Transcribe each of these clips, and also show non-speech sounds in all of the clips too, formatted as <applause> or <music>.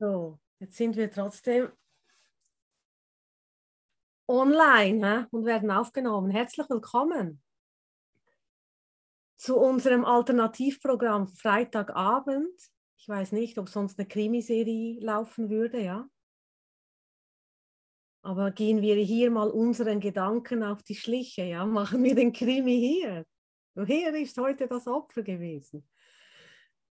So, jetzt sind wir trotzdem online hä? und werden aufgenommen. Herzlich willkommen zu unserem Alternativprogramm Freitagabend. Ich weiß nicht, ob sonst eine Krimiserie laufen würde, ja. Aber gehen wir hier mal unseren Gedanken auf die Schliche, ja, <laughs> machen wir den Krimi hier. Hier ist heute das Opfer gewesen.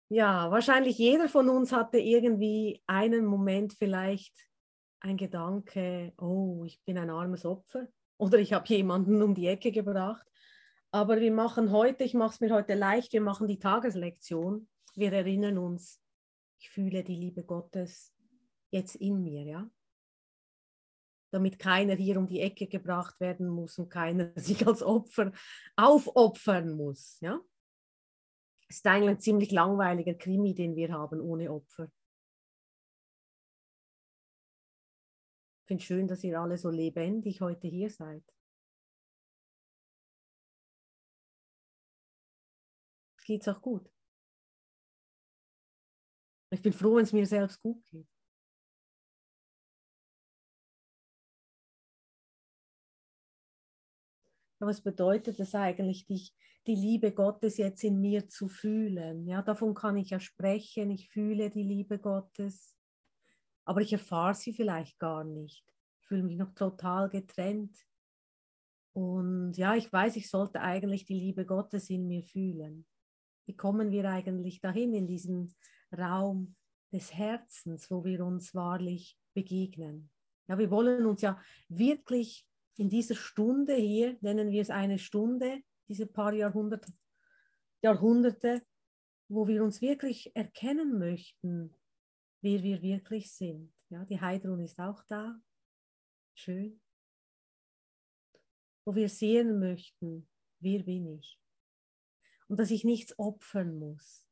Ja, wahrscheinlich jeder von uns hatte irgendwie einen Moment vielleicht ein Gedanke, oh, ich bin ein armes Opfer oder ich habe jemanden um die Ecke gebracht. Aber wir machen heute, ich mache es mir heute leicht, wir machen die Tageslektion. Wir erinnern uns, ich fühle die Liebe Gottes jetzt in mir, ja. Damit keiner hier um die Ecke gebracht werden muss und keiner <laughs> sich als Opfer aufopfern muss, ja ist eigentlich ein ziemlich langweiliger Krimi, den wir haben, ohne Opfer. Ich finde es schön, dass ihr alle so lebendig heute hier seid. Geht es auch gut? Ich bin froh, wenn es mir selbst gut geht. was bedeutet es eigentlich, dich, die Liebe Gottes jetzt in mir zu fühlen? Ja, davon kann ich ja sprechen. Ich fühle die Liebe Gottes, aber ich erfahre sie vielleicht gar nicht. Ich fühle mich noch total getrennt. Und ja, ich weiß, ich sollte eigentlich die Liebe Gottes in mir fühlen. Wie kommen wir eigentlich dahin in diesen Raum des Herzens, wo wir uns wahrlich begegnen? Ja, wir wollen uns ja wirklich in dieser Stunde hier, nennen wir es eine Stunde, diese paar Jahrhunderte, Jahrhunderte, wo wir uns wirklich erkennen möchten, wer wir wirklich sind. Ja, die Heidrun ist auch da. Schön. Wo wir sehen möchten, wer bin ich. Und dass ich nichts opfern muss.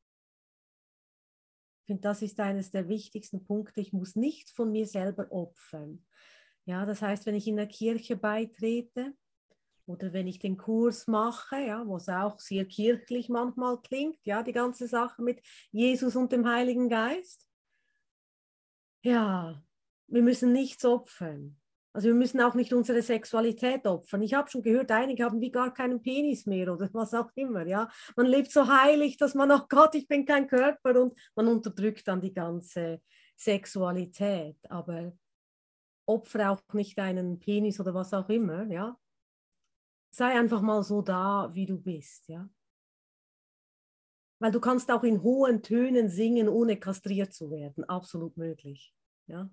Ich finde, das ist eines der wichtigsten Punkte. Ich muss nichts von mir selber opfern. Ja, das heißt, wenn ich in der Kirche beitrete oder wenn ich den Kurs mache, ja, wo es auch sehr kirchlich manchmal klingt, ja, die ganze Sache mit Jesus und dem Heiligen Geist. Ja, wir müssen nichts opfern. Also wir müssen auch nicht unsere Sexualität opfern. Ich habe schon gehört, einige haben wie gar keinen Penis mehr oder was auch immer. Ja, man lebt so heilig, dass man, oh Gott, ich bin kein Körper und man unterdrückt dann die ganze Sexualität. Aber opfere auch nicht deinen Penis oder was auch immer, ja. Sei einfach mal so da, wie du bist, ja. Weil du kannst auch in hohen Tönen singen, ohne kastriert zu werden. Absolut möglich, ja.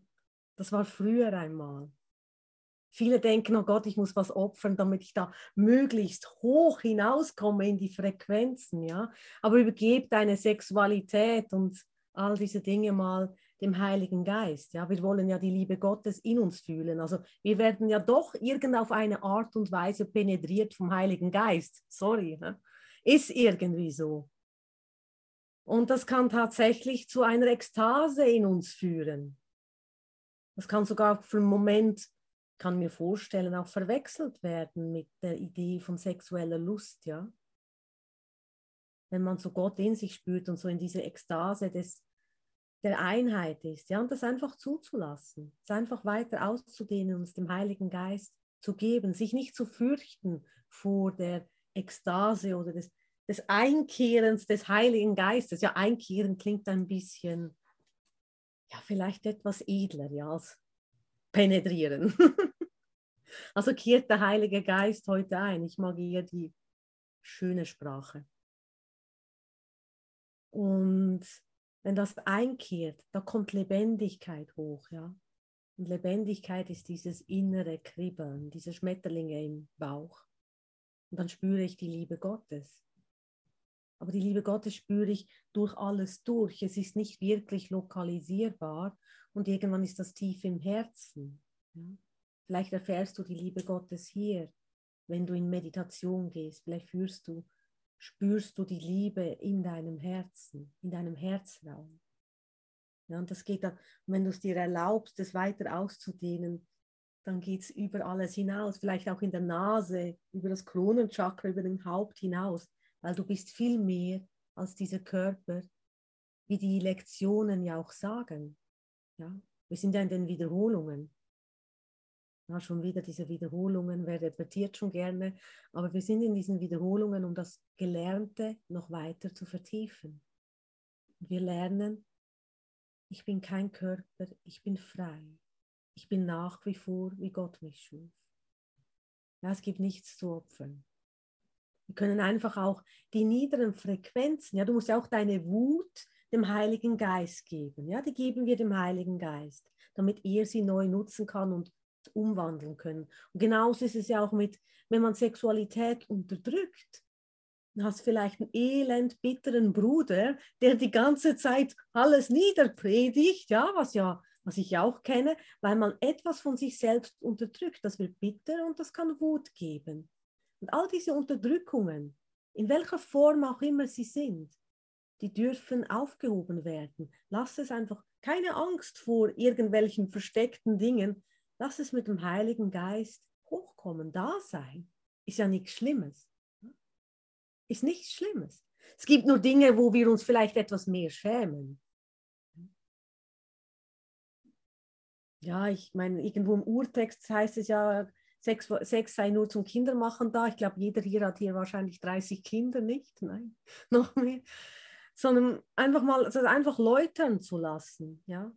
Das war früher einmal. Viele denken, oh Gott, ich muss was opfern, damit ich da möglichst hoch hinauskomme in die Frequenzen, ja. Aber übergebe deine Sexualität und all diese Dinge mal dem Heiligen Geist. Ja, wir wollen ja die Liebe Gottes in uns fühlen. Also wir werden ja doch irgend auf eine Art und Weise penetriert vom Heiligen Geist. Sorry, ne? ist irgendwie so. Und das kann tatsächlich zu einer Ekstase in uns führen. Das kann sogar für einen Moment, kann mir vorstellen, auch verwechselt werden mit der Idee von sexueller Lust, ja. Wenn man so Gott in sich spürt und so in diese Ekstase des der Einheit ist, ja, und das einfach zuzulassen, es einfach weiter auszudehnen und es dem Heiligen Geist zu geben, sich nicht zu fürchten vor der Ekstase oder des, des Einkehrens des Heiligen Geistes. Ja, Einkehren klingt ein bisschen, ja, vielleicht etwas edler, ja, als penetrieren. <laughs> also kehrt der Heilige Geist heute ein. Ich mag eher die schöne Sprache. Und wenn das einkehrt, da kommt Lebendigkeit hoch, ja. Und Lebendigkeit ist dieses innere Kribbeln, diese Schmetterlinge im Bauch. Und dann spüre ich die Liebe Gottes. Aber die Liebe Gottes spüre ich durch alles durch. Es ist nicht wirklich lokalisierbar und irgendwann ist das tief im Herzen. Ja? Vielleicht erfährst du die Liebe Gottes hier, wenn du in Meditation gehst. Vielleicht führst du spürst du die Liebe in deinem Herzen, in deinem Herzraum. Ja, und das geht dann, wenn du es dir erlaubst, es weiter auszudehnen, dann geht es über alles hinaus, vielleicht auch in der Nase, über das Kronenchakra, über den Haupt hinaus, weil du bist viel mehr als dieser Körper, wie die Lektionen ja auch sagen. Ja? Wir sind ja in den Wiederholungen. Ja, schon wieder diese Wiederholungen, wer repetiert schon gerne, aber wir sind in diesen Wiederholungen, um das Gelernte noch weiter zu vertiefen. Wir lernen, ich bin kein Körper, ich bin frei. Ich bin nach wie vor, wie Gott mich schuf. Ja, es gibt nichts zu opfern. Wir können einfach auch die niederen Frequenzen, ja, du musst ja auch deine Wut dem Heiligen Geist geben. Ja, die geben wir dem Heiligen Geist, damit er sie neu nutzen kann und umwandeln können. Und genauso ist es ja auch mit, wenn man Sexualität unterdrückt. Du hast vielleicht einen elend bitteren Bruder, der die ganze Zeit alles niederpredigt, ja, was ja was ich auch kenne, weil man etwas von sich selbst unterdrückt. Das wird bitter und das kann Wut geben. Und all diese Unterdrückungen, in welcher Form auch immer sie sind, die dürfen aufgehoben werden. Lass es einfach, keine Angst vor irgendwelchen versteckten Dingen. Lass es mit dem Heiligen Geist hochkommen, da sein. Ist ja nichts Schlimmes. Ist nichts Schlimmes. Es gibt nur Dinge, wo wir uns vielleicht etwas mehr schämen. Ja, ich meine, irgendwo im Urtext heißt es ja, Sex, Sex sei nur zum Kindermachen da. Ich glaube, jeder hier hat hier wahrscheinlich 30 Kinder, nicht? Nein, <laughs> noch mehr. Sondern einfach mal, also einfach läutern zu lassen, ja.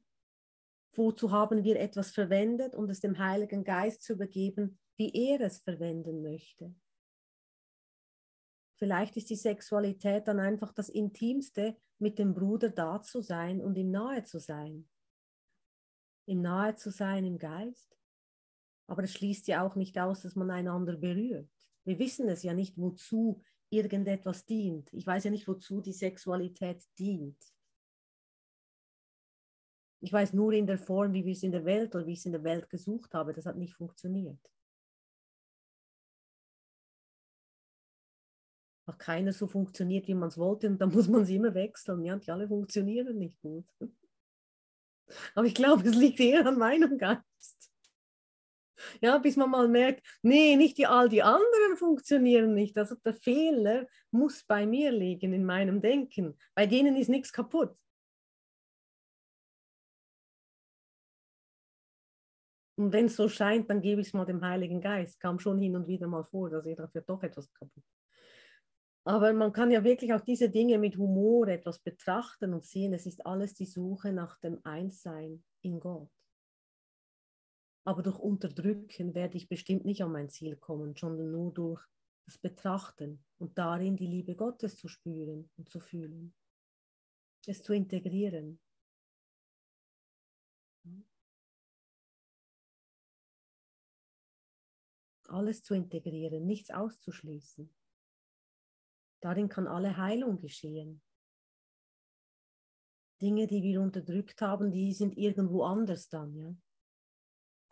Wozu haben wir etwas verwendet und es dem Heiligen Geist zu übergeben, wie er es verwenden möchte. Vielleicht ist die Sexualität dann einfach das Intimste, mit dem Bruder da zu sein und ihm nahe zu sein. Ihm nahe zu sein im Geist aber es schließt ja auch nicht aus, dass man einander berührt. Wir wissen es ja nicht, wozu irgendetwas dient. Ich weiß ja nicht, wozu die Sexualität dient. Ich weiß nur in der Form, wie wir es in der Welt oder wie ich es in der Welt gesucht habe, das hat nicht funktioniert. Hat keiner so funktioniert, wie man es wollte und dann <laughs> muss man sie immer wechseln. Ja, die alle funktionieren nicht gut. <laughs> Aber ich glaube, es liegt eher an meinem Geist. Ja, bis man mal merkt, nee, nicht die, all die anderen funktionieren nicht. Also der Fehler muss bei mir liegen, in meinem Denken. Bei denen ist nichts kaputt. Und wenn es so scheint, dann gebe ich es mal dem Heiligen Geist. Kam schon hin und wieder mal vor, dass ich dafür doch etwas kaputt. Aber man kann ja wirklich auch diese Dinge mit Humor etwas betrachten und sehen, es ist alles die Suche nach dem Einssein in Gott. Aber durch Unterdrücken werde ich bestimmt nicht an mein Ziel kommen, sondern nur durch das Betrachten und darin die Liebe Gottes zu spüren und zu fühlen. Es zu integrieren. Alles zu integrieren, nichts auszuschließen. Darin kann alle Heilung geschehen. Dinge, die wir unterdrückt haben, die sind irgendwo anders dann, ja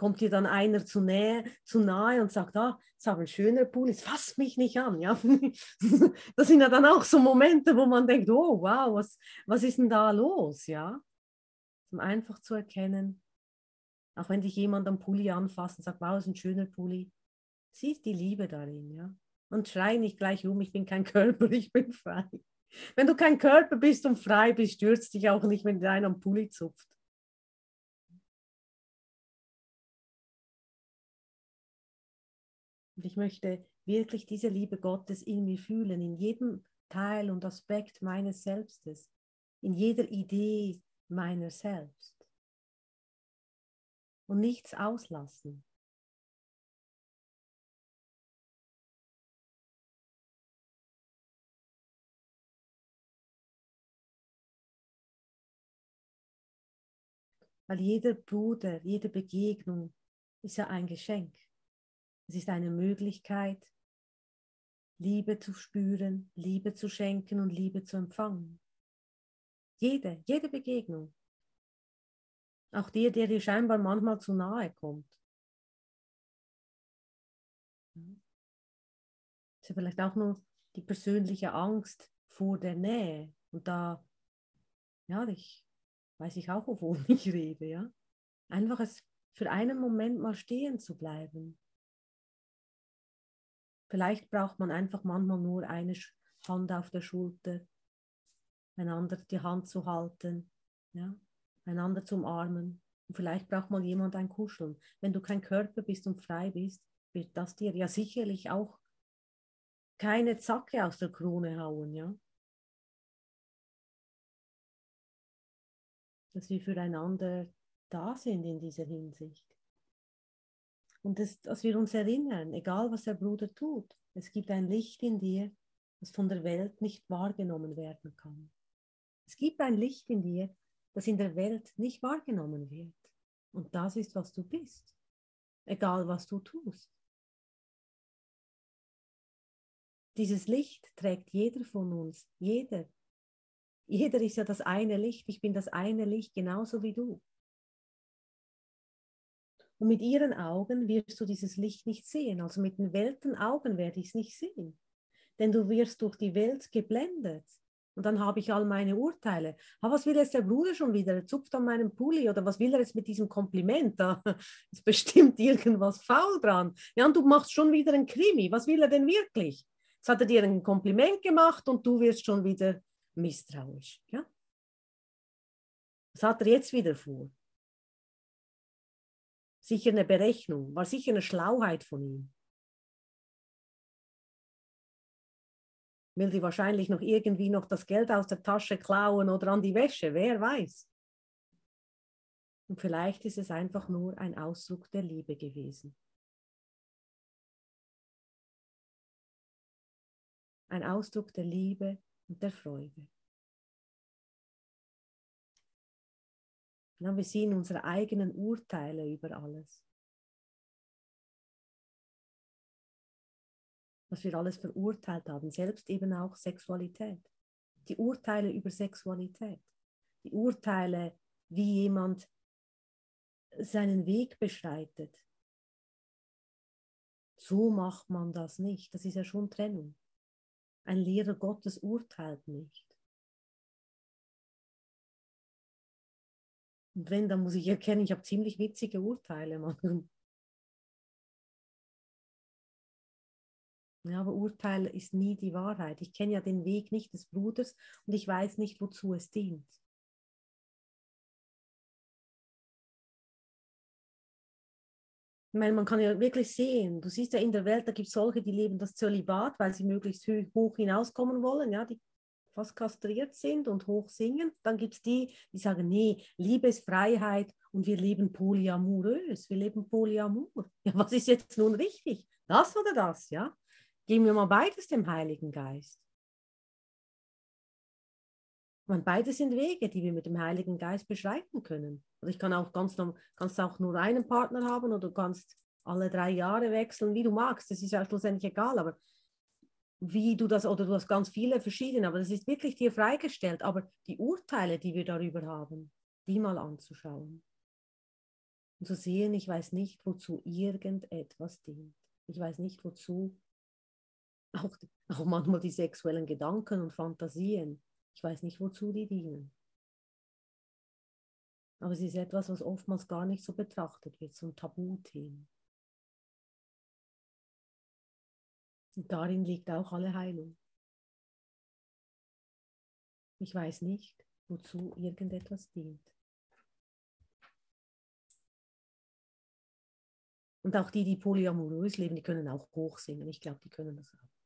kommt dir dann einer zu, nähe, zu nahe und sagt, ah, ist aber ein schöner Pool, jetzt fass mich nicht an. Ja? <laughs> das sind ja dann auch so Momente, wo man denkt, oh wow, was, was ist denn da los? Ja? Um einfach zu erkennen, auch wenn dich jemand am Pulli anfasst und sagt, wow, ist ein schöner Pulli, siehst die Liebe darin. Ja? Und schrei nicht gleich um, ich bin kein <laughs> Körper, ich bin frei. Wenn du kein Körper bist und frei bist, stürzt dich auch nicht, wenn dir am Pulli zupft. Und ich möchte wirklich diese Liebe Gottes in mir fühlen, in jedem Teil und Aspekt meines Selbstes, in jeder Idee meiner selbst. Und nichts auslassen. Weil jeder Bruder, jede Begegnung ist ja ein Geschenk. Es ist eine Möglichkeit, Liebe zu spüren, Liebe zu schenken und Liebe zu empfangen. Jede, jede Begegnung. Auch dir, der dir scheinbar manchmal zu nahe kommt. Es ist vielleicht auch nur die persönliche Angst vor der Nähe. Und da, ja, ich weiß ich auch, <laughs> wovon ich rede, ja. Einfach es für einen Moment mal stehen zu bleiben Vielleicht braucht man einfach manchmal nur eine Hand auf der Schulter, einander die Hand zu halten. Ja? einander zu umarmen. Und vielleicht braucht mal jemand ein Kuscheln. Wenn du kein Körper bist und frei bist, wird das dir ja sicherlich auch keine Zacke aus der Krone hauen, ja? Dass wir füreinander da sind in dieser Hinsicht. Und das, dass wir uns erinnern, egal was der Bruder tut, es gibt ein Licht in dir, das von der Welt nicht wahrgenommen werden kann. Es gibt ein Licht in dir, das in der Welt nicht wahrgenommen wird. Und das ist, was du bist, egal was du tust. Dieses Licht trägt jeder von uns, jeder. Jeder ist ja das eine Licht, ich bin das eine Licht genauso wie du. Und mit ihren Augen wirst du dieses Licht nicht sehen. Also mit den Weltenaugen werde ich es nicht sehen. Denn du wirst durch die Welt geblendet. Und dann habe ich all meine Urteile. Aber was will jetzt der Bruder schon wieder? Er zupft an meinem Pulli oder was will er jetzt mit diesem Kompliment? Da <laughs> ist bestimmt irgendwas faul dran. Ja, und du machst schon wieder ein Krimi. Was will er denn wirklich? Jetzt hat er dir ein Kompliment gemacht und du wirst schon wieder misstrauisch. Ja? Was hat er jetzt wieder vor? Sicher eine Berechnung, war sicher eine Schlauheit von ihm. Will die wahrscheinlich noch irgendwie noch das Geld aus der Tasche klauen oder an die Wäsche, wer weiß. Und vielleicht ist es einfach nur ein Ausdruck der Liebe gewesen. Ein Ausdruck der Liebe und der Freude. Ja, wir sehen unsere eigenen Urteile über alles. Was wir alles verurteilt haben, selbst eben auch Sexualität. Die Urteile über Sexualität. Die Urteile, wie jemand seinen Weg beschreitet. So macht man das nicht. Das ist ja schon Trennung. Ein Lehrer Gottes urteilt nicht. Und wenn, dann muss ich erkennen, ich habe ziemlich witzige Urteile machen. Ja, aber Urteil ist nie die Wahrheit. Ich kenne ja den Weg nicht des Bruders und ich weiß nicht, wozu es dient. Ich meine, man kann ja wirklich sehen, du siehst ja in der Welt, da gibt es solche, die leben das Zölibat, weil sie möglichst hoch hinauskommen wollen. Ja, die fast kastriert sind und hoch singen. Dann gibt es die, die sagen, nee, Liebe ist Freiheit und wir leben polyamorös, wir leben polyamor. <laughs> Ja, was ist jetzt nun richtig? Das oder das, ja? Geben wir mal beides dem Heiligen Geist. Und beides sind Wege, die wir mit dem Heiligen Geist beschreiten können. Also ich kann auch ganz kannst auch nur einen Partner haben oder du kannst alle drei Jahre wechseln, wie du magst. Das ist ja schlussendlich egal, aber wie du das, oder du hast ganz viele verschiedene, aber das ist wirklich dir freigestellt. Aber die Urteile, die wir darüber haben, die mal anzuschauen. Und zu sehen, ich weiß nicht, wozu irgendetwas dient. Ich weiß nicht, wozu auch, auch manchmal die sexuellen Gedanken und Fantasien, ich weiß nicht, wozu die dienen. Aber es ist etwas, was oftmals gar nicht so betrachtet wird, so ein Tabuthema. Und darin liegt auch alle Heilung. Ich weiß nicht, wozu irgendetwas dient. Und auch die, die polyamorös leben, die können auch hoch singen. Ich glaube, die können das auch.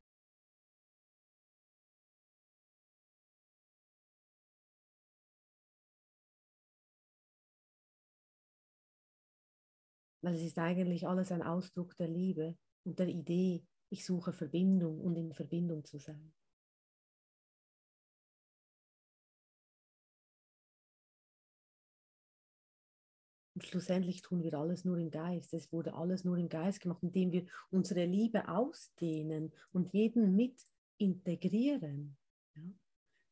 Weil es ist eigentlich alles ein Ausdruck der Liebe und der Idee, ich suche Verbindung und in Verbindung zu sein. Und schlussendlich tun wir alles nur im Geist. Es wurde alles nur im Geist gemacht, indem wir unsere Liebe ausdehnen und jeden mit integrieren. Ja?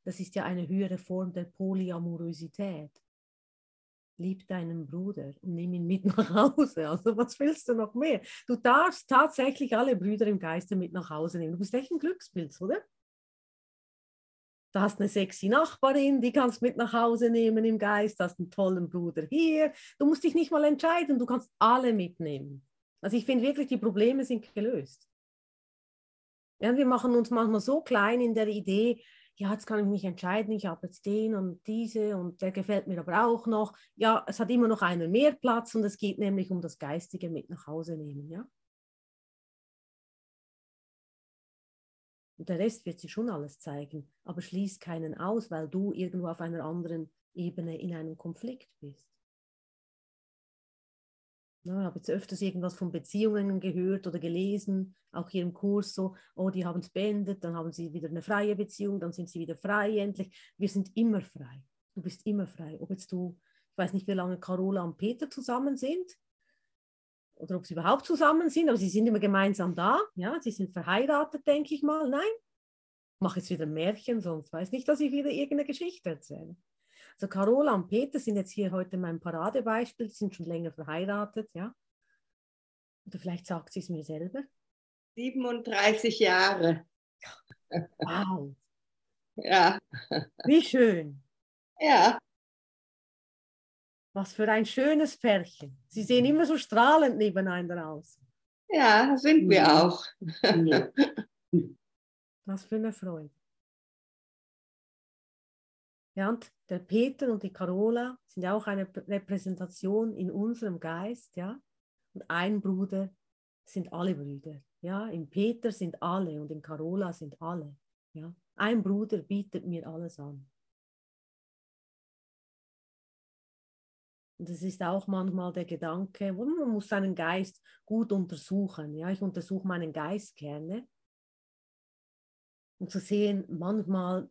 Das ist ja eine höhere Form der Polyamorosität lieb deinen Bruder und nimm ihn mit nach Hause. Also was willst du noch mehr? Du darfst tatsächlich alle Brüder im Geiste mit nach Hause nehmen. Du bist echt ein Glückspilz, oder? Du hast eine sexy Nachbarin, die kannst mit nach Hause nehmen im Geist, du hast einen tollen Bruder hier. Du musst dich nicht mal entscheiden, du kannst alle mitnehmen. Also ich finde wirklich, die Probleme sind gelöst. Ja, wir machen uns manchmal so klein in der Idee, ja, jetzt kann ich mich entscheiden, ich habe jetzt den und diese und der gefällt mir aber auch noch. Ja, es hat immer noch einen mehr Platz und es geht nämlich um das Geistige mit nach Hause nehmen, ja. Und der Rest wird sich schon alles zeigen, aber schließ keinen aus, weil du irgendwo auf einer anderen Ebene in einem Konflikt bist. Ich habe jetzt öfters irgendwas von Beziehungen gehört oder gelesen, auch hier im Kurs so, oh, die haben es beendet, dann haben sie wieder eine freie Beziehung, dann sind sie wieder frei endlich. Wir sind immer frei. Du bist immer frei. Ob jetzt du, ich weiß nicht, wie lange Carola und Peter zusammen sind oder ob sie überhaupt zusammen sind, aber sie sind immer gemeinsam da. Ja, sie sind verheiratet, denke ich mal. Nein, mache jetzt wieder ein Märchen, sonst weiß nicht, dass ich wieder irgendeine Geschichte erzähle. Also Carola und Peter sind jetzt hier heute mein Paradebeispiel, die sind schon länger verheiratet, ja. Oder vielleicht sagt sie es mir selber. 37 Jahre. Wow. Ja. Wie schön. Ja. Was für ein schönes Pärchen. Sie sehen immer so strahlend nebeneinander aus. Ja, sind wir auch. Ja. Was für eine Freude. Ja, der Peter und die Carola sind ja auch eine Repräsentation in unserem Geist, ja. Und ein Bruder sind alle Brüder, ja. Im Peter sind alle und in Carola sind alle, ja. Ein Bruder bietet mir alles an. Und es ist auch manchmal der Gedanke, man muss seinen Geist gut untersuchen. Ja, ich untersuche meinen Geist gerne. Und zu sehen, manchmal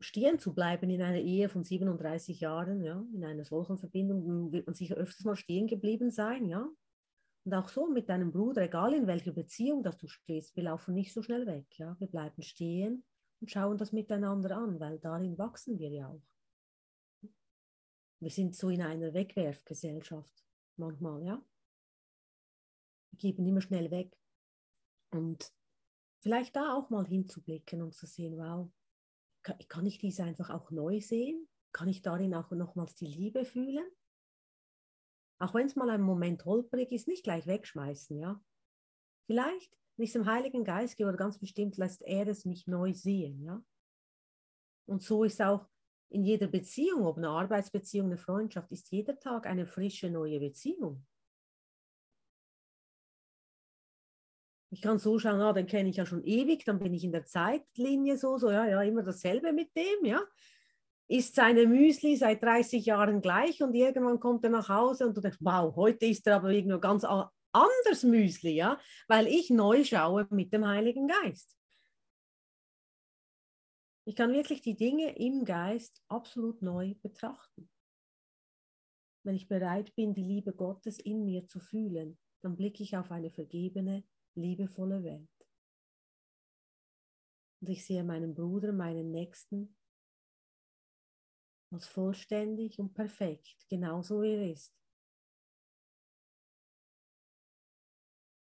stehen zu bleiben in einer Ehe von 37 Jahren, ja, in einer solchen Verbindung, wird man sicher öfters mal stehen geblieben sein, ja. Und auch so mit deinem Bruder, egal in welcher Beziehung, dass du stehst, wir laufen nicht so schnell weg, ja. Wir bleiben stehen und schauen das miteinander an, weil darin wachsen wir ja auch. Wir sind so in einer Wegwerfgesellschaft manchmal, ja. Wir geben immer schnell weg. Und vielleicht da auch mal hinzublicken und zu sehen, wow, kann, ich dies einfach auch neu sehen? Kann ich darin auch nochmals die Liebe fühlen? Auch wenn es mal ein Moment holprig ist, nicht gleich wegschmeißen, ja. Vielleicht, wenn ich es dem Heiligen Geist gebe, oder ganz bestimmt lässt er es mich neu sehen, ja. Und so ist auch in jeder Beziehung, ob eine Arbeitsbeziehung, eine Freundschaft, ist jeder Tag eine frische neue Beziehung. Ich kann so schauen, ah, den kenne ich ja schon ewig, dann bin ich in der Zeitlinie so, so, ja, ja, immer dasselbe mit dem, ja. Ist seine Müsli seit 30 Jahren gleich und irgendwann kommt er nach Hause und du denkst, wow, heute ist er aber irgendwie ganz anders Müsli, ja, weil ich neu schaue mit dem Heiligen Geist. Ich kann wirklich die Dinge im Geist absolut neu betrachten. Wenn ich bereit bin, die Liebe Gottes in mir zu fühlen, dann blicke ich auf eine vergebene, liebevolle Welt. Und ich sehe meinen Bruder, meinen Nächsten als vollständig und perfekt, genauso wie er ist.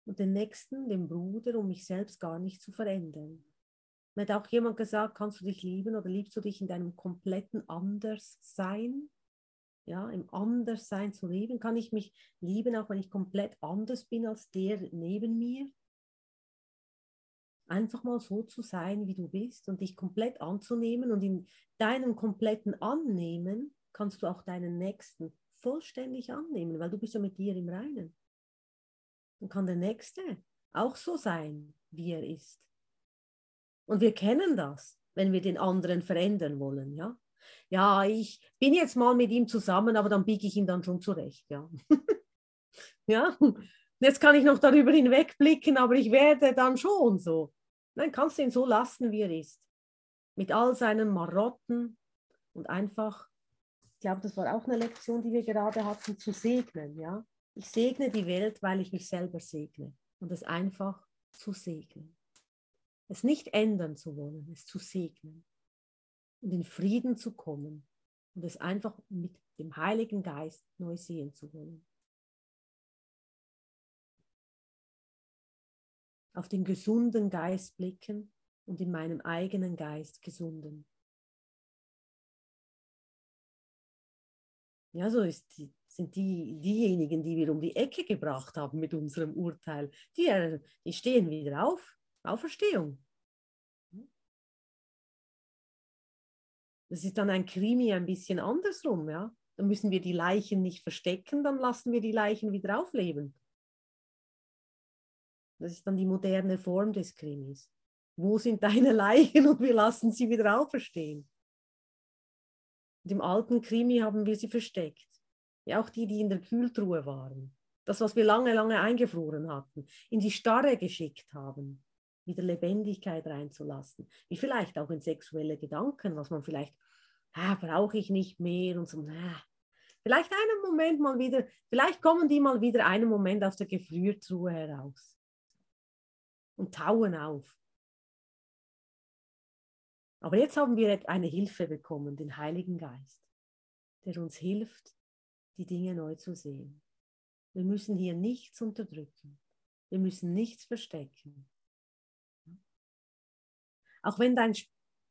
Und den Nächsten, den Bruder, um mich selbst gar nicht zu verändern. Mir hat auch jemand gesagt, kannst du dich lieben oder liebst du dich in deinem kompletten Anderssein? Ja, im Anderssein zu leben, kann ich mich lieben, auch wenn ich komplett anders bin als der neben mir? Einfach mal so zu sein, wie du bist und dich komplett anzunehmen und in deinem kompletten Annehmen kannst du auch deinen Nächsten vollständig annehmen, weil du bist ja mit dir im Reinen. Dann kann der Nächste auch so sein, wie er ist. Und wir kennen das, wenn wir den anderen verändern wollen, ja. Ja, ich bin jetzt mal mit ihm zusammen, aber dann biege ich ihn dann schon zurecht, ja. <laughs> ja, jetzt kann ich noch darüber hinwegblicken, aber ich werde dann schon so. Nein, kannst du ihn so lassen, wie er ist. Mit all seinen Marotten und einfach, ich glaube, das war auch eine Lektion, die wir gerade hatten, zu segnen, ja. Ich segne die Welt, weil ich mich selber segne und es einfach zu segnen es nicht ändern zu wollen, es zu segnen und in Frieden zu kommen und es einfach mit dem Heiligen Geist neu sehen zu wollen. Auf den gesunden Geist blicken und in meinem eigenen Geist gesunden. Ja, so ist die, sind die, diejenigen, die wir um die Ecke gebracht haben mit unserem Urteil, die, die stehen wieder auf Auferstehung. Das ist dann ein Krimi ein bisschen andersrum, ja. Dann müssen wir die Leichen nicht verstecken, dann lassen wir die Leichen wieder aufleben. Das ist dann die moderne Form des Krimis. Wo sind deine <laughs> Leichen und wir lassen sie wieder auferstehen? Und im alten Krimi haben wir sie versteckt. Ja, auch die, die in der Kühltruhe waren. Das, was wir lange, lange eingefroren hatten, in die Starre geschickt haben, wieder Lebendigkeit reinzulassen. Wie vielleicht auch in sexuelle Gedanken, was man vielleicht, ah, brauche ich nicht mehr und so, ah. Vielleicht einen Moment mal wieder, vielleicht kommen die mal wieder einen Moment aus der Gefriertruhe heraus und tauen auf. Aber jetzt haben wir eine Hilfe bekommen, den Heiligen Geist, der uns hilft, die Dinge neu zu sehen. Wir müssen hier nichts unterdrücken. Wir müssen nichts verstecken. Auch wenn dein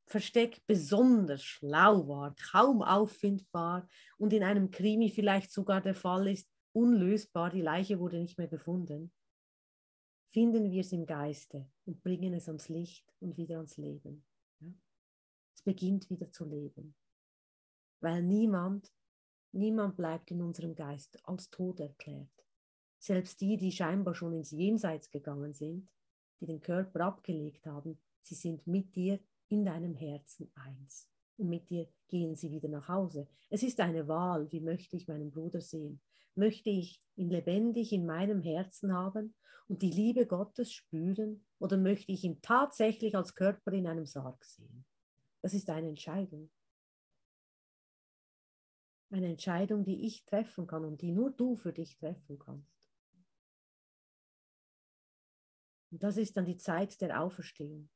Versteck besonders schlau war, kaum auffindbar und in einem Krimi vielleicht sogar der Fall ist, unlösbar, die Leiche wurde nicht mehr gefunden, finden wir es im Geiste und bringen es ans Licht und wieder ans Leben. Ja? Es beginnt wieder zu leben. Weil niemand, niemand bleibt in unserem Geist als tot erklärt. Selbst die, die scheinbar schon ins Jenseits gegangen sind, die den Körper abgelegt haben, sie sind mit dir in deinem Herzen eins. Und mit dir gehen sie wieder nach Hause. Es ist eine Wahl, wie möchte ich meinen Bruder sehen? Möchte ich ihn lebendig in meinem Herzen haben und die Liebe Gottes spüren oder möchte ich ihn tatsächlich als Körper in einem Sarg sehen? Das ist eine Entscheidung. Eine Entscheidung, die ich treffen kann und die nur du für dich treffen kannst. Und das ist dann die Zeit der Auferstehung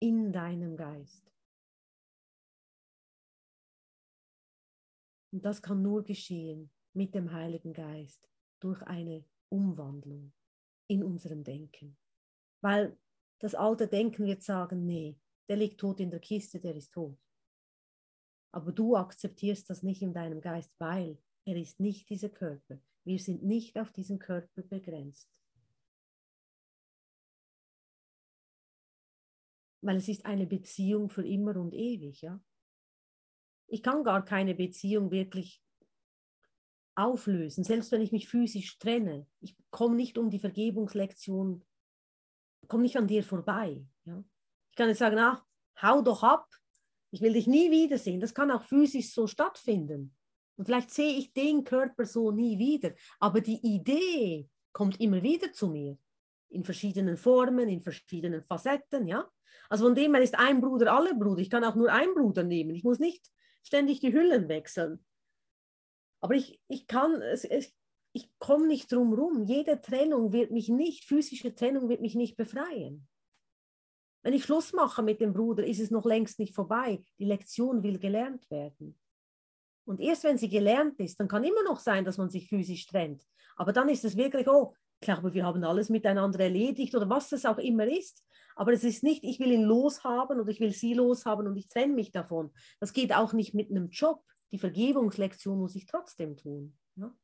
in deinem Geist. Und das kann nur geschehen mit dem Heiligen Geist durch eine Umwandlung in unserem Denken. Weil das alte Denken wird sagen, nee, der liegt tot in der Kiste, der ist tot. Aber du akzeptierst das nicht in deinem Geist, weil er ist nicht dieser Körper. Wir sind nicht auf diesen Körper begrenzt. Weil es ist eine Beziehung für immer und ewig, ja. Ich kann gar keine Beziehung wirklich auflösen, selbst wenn ich mich physisch trenne. Ich komme nicht um die Vergebungslektion, komme nicht an dir vorbei. Ja? Ich kann nicht sagen, ach, hau doch ab, ich will dich nie wiedersehen. Das kann auch physisch so stattfinden. Und vielleicht sehe ich den Körper so nie wieder, aber die Idee kommt immer wieder zu mir. In verschiedenen Formen, in verschiedenen Facetten, ja. Also von dem her ist ein Bruder alle Bruder. Ich kann auch nur einen Bruder nehmen. Ich muss nicht ständig die Hüllen wechseln. Aber ich, ich kann, es, es, ich komme nicht drum rum. Jede Trennung wird mich nicht, physische Trennung wird mich nicht befreien. Wenn ich Schluss mache mit dem Bruder, ist es noch längst nicht vorbei. Die Lektion will gelernt werden. Und erst wenn sie gelernt ist, dann kann immer noch sein, dass man sich physisch trennt. Aber dann ist es wirklich, oh, ich glaube, wir haben alles miteinander erledigt oder was es auch immer ist. Aber es ist nicht, ich will ihn loshaben oder ich will sie loshaben und ich trenne mich davon. Das geht auch nicht mit einem Job die Vergebungslektion muss ich trotzdem tun. Ja?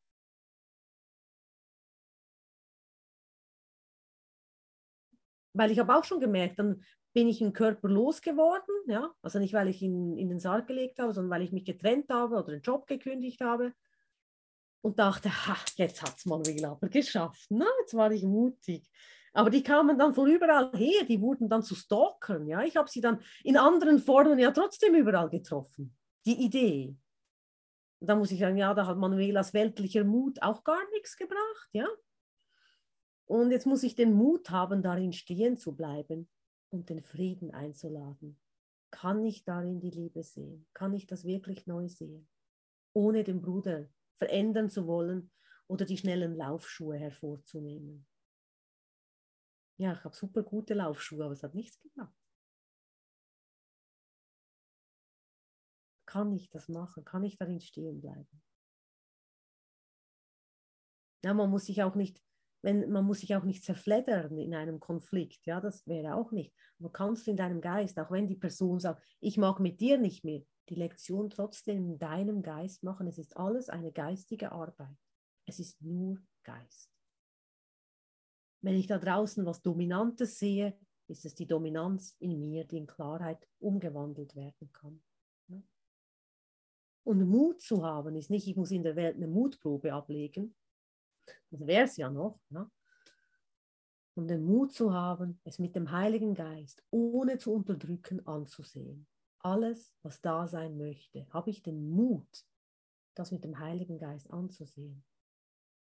Weil ich habe auch schon gemerkt, dann bin ich im Körper losgeworden, ja, also nicht, weil ich ihn in den Sarg gelegt habe, sondern weil ich mich getrennt habe oder den Job gekündigt habe und dachte, ha, jetzt hat es Manuel aber geschafft, na, jetzt war ich mutig. Aber die kamen dann von überall her, die wurden dann zu Stalkern, ja, ich habe sie dann in anderen Formen ja trotzdem überall getroffen, die Idee. Da muss ich sagen, ja, da hat Manuelas weltlicher Mut auch gar nichts gebracht, ja. Und jetzt muss ich den Mut haben, darin stehen zu bleiben und den Frieden einzuladen. Kann ich darin die Liebe sehen? Kann ich das wirklich neu sehen? Ohne den Bruder verändern zu wollen oder die schnellen Laufschuhe hervorzunehmen. Ja, ich habe super gute Laufschuhe, aber es hat nichts gebracht. Kann ich das machen? Kann ich darin stehen bleiben? Ja, man muss sich auch nicht, wenn, man muss sich auch nicht zerfleddern in einem Konflikt, ja, das wäre auch nicht. Aber kannst in deinem Geist, auch wenn die Person sagt, ich mag mit dir nicht mehr, die Lektion trotzdem in deinem Geist machen. Es ist alles eine geistige Arbeit. Es ist nur Geist. Wenn ich da draußen was Dominantes sehe, ist es die Dominanz in mir, die in Klarheit umgewandelt werden kann. Und Mut zu haben ist nicht, ich muss in der Welt eine Mutprobe ablegen. Das wäre es ja noch. Ja? Und den Mut zu haben, es mit dem Heiligen Geist ohne zu unterdrücken anzusehen. Alles, was da sein möchte, habe ich den Mut, das mit dem Heiligen Geist anzusehen.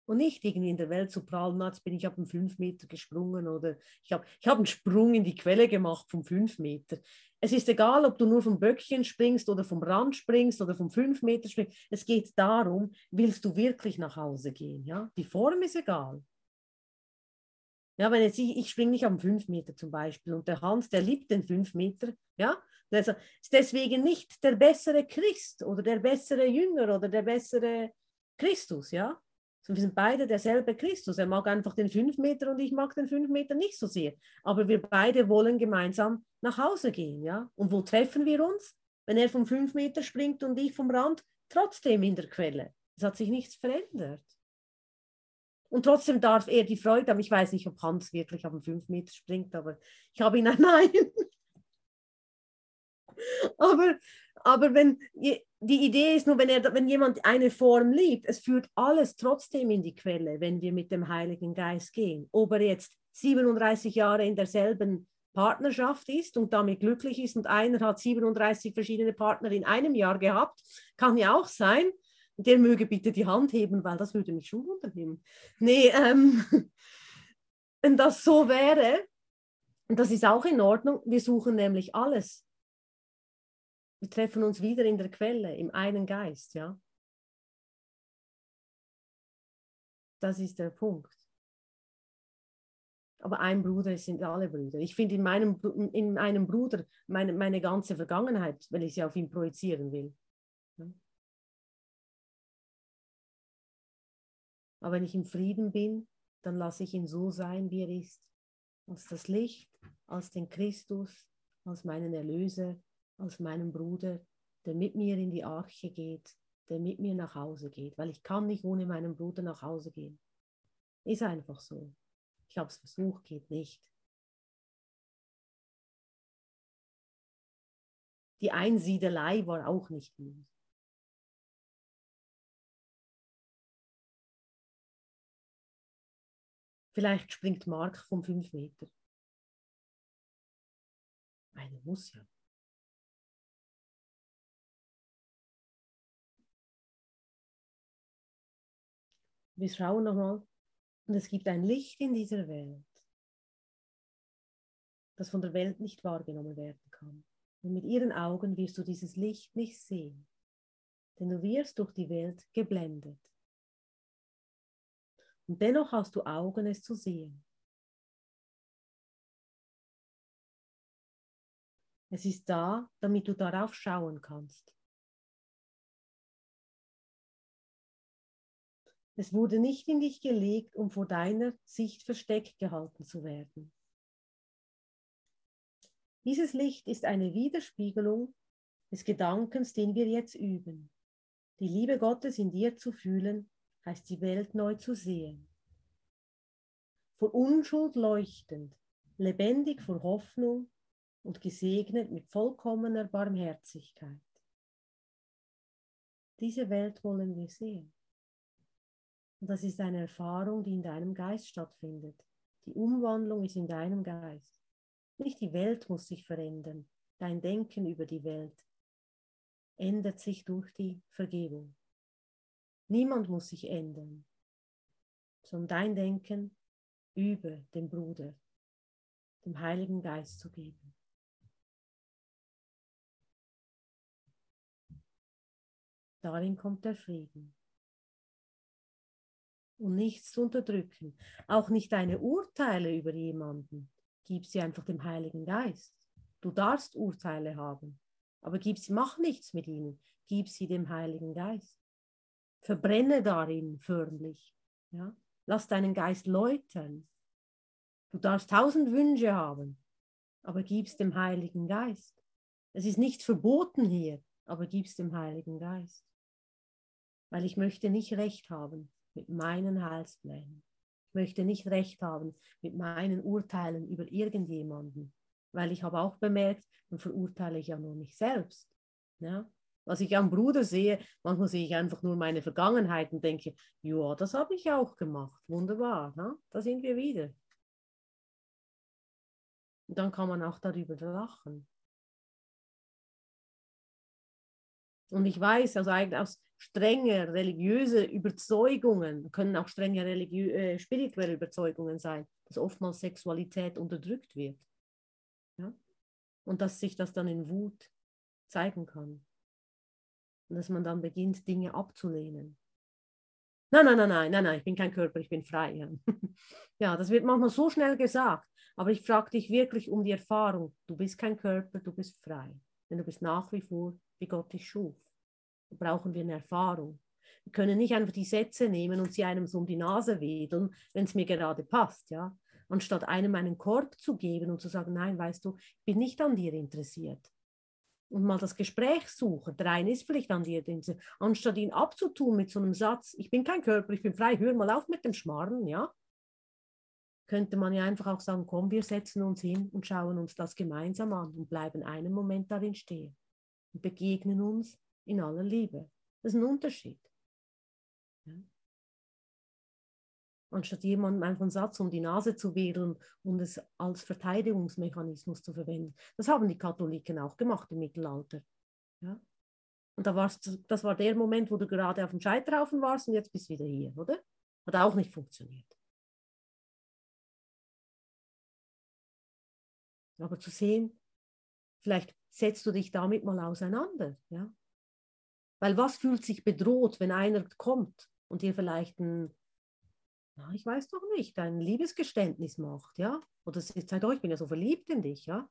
Und nicht irgendwie in der Welt zu prallen, jetzt bin ich ab einem 5 Meter gesprungen oder ich habe ich hab einen Sprung in die Quelle gemacht vom 5 Meter. Es ist egal, ob du nur vom Böckchen springst oder vom Rand springst oder vom 5 Meter springst. Es geht darum, willst du wirklich nach Hause gehen? Ja? Die Form ist egal. Ja, wenn jetzt ich, ich springe nicht am 5 Meter zum Beispiel und der Hans, der liebt den 5 Meter, ja, also ist deswegen nicht der bessere Christ oder der bessere Jünger oder der bessere Christus, ja. So, wir sind beide derselbe Christus. Er mag einfach den 5 Meter und ich mag den 5 Meter nicht so sehr. Aber wir beide wollen gemeinsam nach Hause gehen, ja. Und wo treffen wir uns? Wenn er vom 5 Meter springt und ich vom Rand, trotzdem in der Quelle. Es hat sich nichts verändert. Und trotzdem darf er die Freude haben. Ich weiß nicht, ob Hans wirklich auf den 5 Meter springt, aber ich habe ihn ein <laughs> Nein. aber, aber wenn die Idee ist nur, wenn, er, wenn jemand eine Form liebt, es führt alles trotzdem in die Quelle, wenn wir mit dem Heiligen Geist gehen. Ob er jetzt 37 Jahre in derselben Partnerschaft ist und damit glücklich ist und einer hat 37 verschiedene Partner in einem Jahr gehabt, kann ja auch sein der möge bitte die Hand heben, weil das würde mich schon wundern. Nee, ähm, <laughs> wenn das so wäre, das ist auch in Ordnung, wir suchen nämlich alles. Wir treffen uns wieder in der Quelle, im einen Geist, ja. Das ist der Punkt. Aber ein Bruder sind alle Brüder. Ich finde in meinem, in einem Bruder meine, meine ganze Vergangenheit, wenn ich sie auf ihn projizieren will. Aber wenn ich im Frieden bin, dann lasse ich ihn so sein, wie er ist. Als das Licht, als den Christus, als meinen Erlöser, als meinen Bruder, der mit mir in die Arche geht, der mit mir nach Hause geht. Weil ich kann nicht ohne meinen Bruder nach Hause gehen. Ist einfach so. Ich habe es versucht, geht nicht. Die Einsiedelei war auch nicht gut. Vielleicht springt Mark vom 5 Meter. Eine muss ja. Wir schauen nochmal. Und es gibt ein Licht in dieser Welt, das von der Welt nicht wahrgenommen werden kann. Und mit ihren Augen wirst du dieses Licht nicht sehen, denn du wirst durch die Welt geblendet. Und dennoch hast du Augen, es zu sehen. Es ist da, damit du darauf schauen kannst. Es wurde nicht in dich gelegt, um vor deiner Sicht versteckt gehalten zu werden. Dieses Licht ist eine Widerspiegelung des Gedankens, den wir jetzt üben. Die Liebe Gottes in dir zu fühlen heißt die Welt neu zu sehen. Vor Unschuld leuchtend, lebendig vor Hoffnung und gesegnet mit vollkommener Barmherzigkeit. Diese Welt wollen wir sehen. Und das ist eine Erfahrung, die in deinem Geist stattfindet. Die Umwandlung ist in deinem Geist. Nicht die Welt muss sich verändern. Dein Denken über die Welt ändert sich durch die Vergebung. Niemand muss sich ändern, sondern dein Denken über den Bruder, dem Heiligen Geist zu geben. Darin kommt der Frieden. Und nichts zu unterdrücken. Auch nicht deine Urteile über jemanden. Gib sie einfach dem Heiligen Geist. Du darfst Urteile haben, aber gib sie, mach nichts mit ihnen. Gib sie dem Heiligen Geist. Verbrenne darin förmlich. Ja? Lass deinen Geist läutern. Du darfst tausend Wünsche haben, aber gib's dem Heiligen Geist. Es ist nichts verboten hier, aber gib's dem Heiligen Geist. Weil ich möchte nicht recht haben mit meinen Heilsplänen. Ich möchte nicht recht haben mit meinen Urteilen über irgendjemanden, weil ich habe auch bemerkt, dann verurteile ich ja nur mich selbst. Ja? Was ich am Bruder sehe, manchmal sehe ich einfach nur meine Vergangenheit und denke, ja, das habe ich auch gemacht. Wunderbar, ne? da sind wir wieder. Und dann kann man auch darüber lachen. Und ich weiß, also aus strenge religiöse Überzeugungen, können auch strenge religiö äh, spirituelle Überzeugungen sein, dass oftmals Sexualität unterdrückt wird. Ja? Und dass sich das dann in Wut zeigen kann. Und dass man dann beginnt, Dinge abzulehnen. Nein, nein, nein, nein, nein, nein, ich bin kein Körper, ich bin frei. Ja, <laughs> ja das wird manchmal so schnell gesagt, aber ich frage dich wirklich um die Erfahrung. Du bist kein Körper, du bist frei. Denn du bist nach wie vor, wie Gott dich schuf. Da brauchen wir eine Erfahrung. Wir können nicht einfach die Sätze nehmen und sie einem so um die Nase wedeln, wenn es mir gerade passt, ja. Anstatt einem einen Korb zu geben und zu sagen, nein, weißt du, ich bin nicht an dir interessiert und mal das Gespräch suchen. Der eine ist vielleicht an dir, anstatt ihn abzutun mit so einem Satz, ich bin kein Körper, ich bin frei, hör mal auf mit dem Schmarren, ja? Könnte man ja einfach auch sagen, komm, wir setzen uns hin und schauen uns das gemeinsam an und bleiben einen Moment darin stehen und begegnen uns in aller Liebe. Das ist ein Unterschied. Anstatt jemandem einfach einen Satz um die Nase zu wedeln und es als Verteidigungsmechanismus zu verwenden. Das haben die Katholiken auch gemacht im Mittelalter. Ja? Und da war's, das war der Moment, wo du gerade auf dem Scheiterhaufen warst und jetzt bist du wieder hier, oder? Hat auch nicht funktioniert. Aber zu sehen, vielleicht setzt du dich damit mal auseinander, ja? Weil was fühlt sich bedroht, wenn einer kommt und dir vielleicht ein ja, ich weiß doch nicht, ein Liebesgeständnis macht, ja? Oder sie sagt, oh, ich bin ja so verliebt in dich, ja?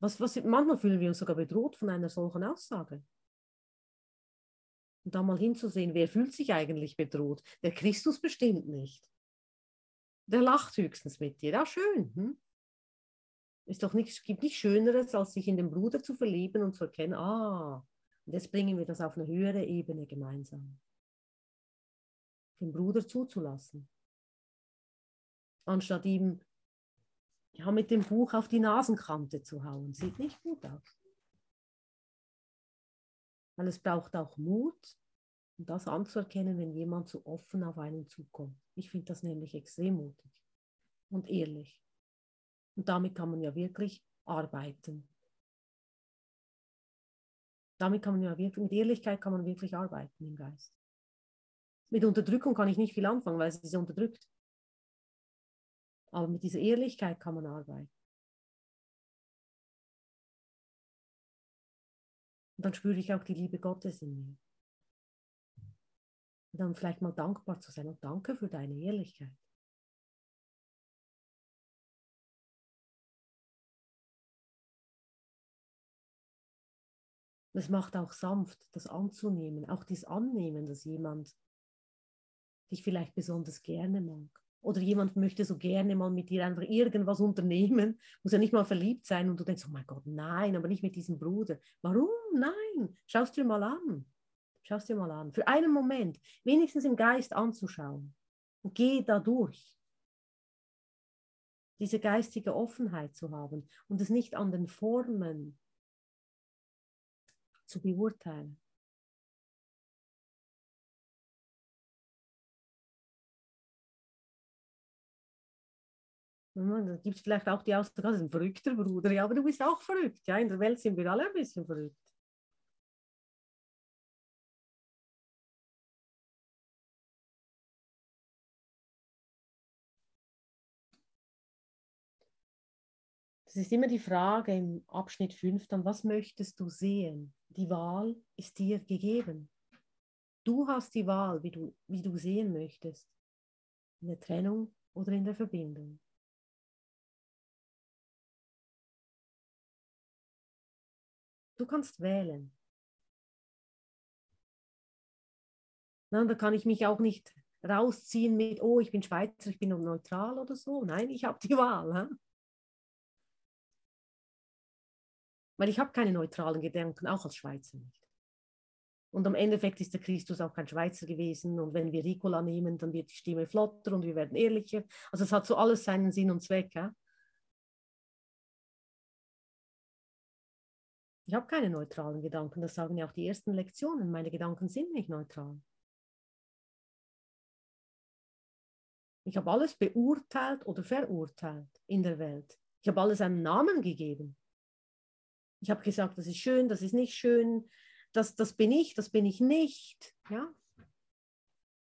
Was, was, manchmal fühlen wir uns sogar bedroht von einer solchen Aussage. Und da mal hinzusehen, wer fühlt sich eigentlich bedroht? Der Christus bestimmt nicht. Der lacht höchstens mit dir. Ja, schön. Hm? Ist doch gibt nichts Schöneres, als sich in den Bruder zu verlieben und zu erkennen, ah, und jetzt bringen wir das auf eine höhere Ebene gemeinsam. Den Bruder zuzulassen anstatt ihm ja, mit dem Buch auf die Nasenkante zu hauen. Sieht nicht gut aus. Weil es braucht auch Mut, um das anzuerkennen, wenn jemand so offen auf einen zukommt. Ich finde das nämlich extrem mutig und ehrlich. Und damit kann man ja wirklich arbeiten. Damit kann man ja wirklich, mit Ehrlichkeit kann man wirklich arbeiten im Geist. Mit Unterdrückung kann ich nicht viel anfangen, weil sie ist unterdrückt. Aber mit dieser Ehrlichkeit kann man arbeiten. Und dann spüre ich auch die Liebe Gottes in mir. Und dann vielleicht mal dankbar zu sein und danke für deine Ehrlichkeit. Es macht auch sanft, das anzunehmen, auch das Annehmen, dass jemand dich vielleicht besonders gerne mag oder jemand möchte so gerne mal mit dir einfach irgendwas unternehmen, <laughs> muss ja nicht mal verliebt sein und du denkst, oh mein Gott, nein, aber nicht mit diesem Bruder. Warum? Nein, schau es dir mal an. Schau es dir mal an. Für einen Moment, wenigstens im Geist anzuschauen. Und geh da durch. Diese geistige Offenheit zu haben und es nicht an den Formen zu beurteilen. Da gibt es vielleicht auch die Aussage, das ist ein verrückter Bruder. Ja, aber du bist auch verrückt. Ja, in der Welt sind wir alle ein bisschen verrückt. Das ist immer die Frage im Abschnitt 5, dann was möchtest du sehen? Die Wahl ist dir gegeben. Du hast die Wahl, wie du, wie du sehen möchtest. In der Trennung oder in der Verbindung. Du kannst wählen. Na, da kann ich mich auch nicht rausziehen mit, oh, ich bin Schweizer, ich bin neutral oder so. Nein, ich habe die Wahl. He? Weil ich habe keine neutralen Gedanken, auch als Schweizer nicht. Und am Endeffekt ist der Christus auch kein Schweizer gewesen. Und wenn wir Ricola nehmen, dann wird die Stimme flotter und wir werden ehrlicher. Also es hat so alles seinen Sinn und Zweck. Ja? Ich habe keine neutralen Gedanken, das sagen ja auch die ersten Lektionen. Meine Gedanken sind nicht neutral. Ich habe alles beurteilt oder verurteilt in der Welt. Ich habe alles einen Namen gegeben. Ich habe gesagt, das ist schön, das ist nicht schön, das, das bin ich, das bin ich nicht. Ja?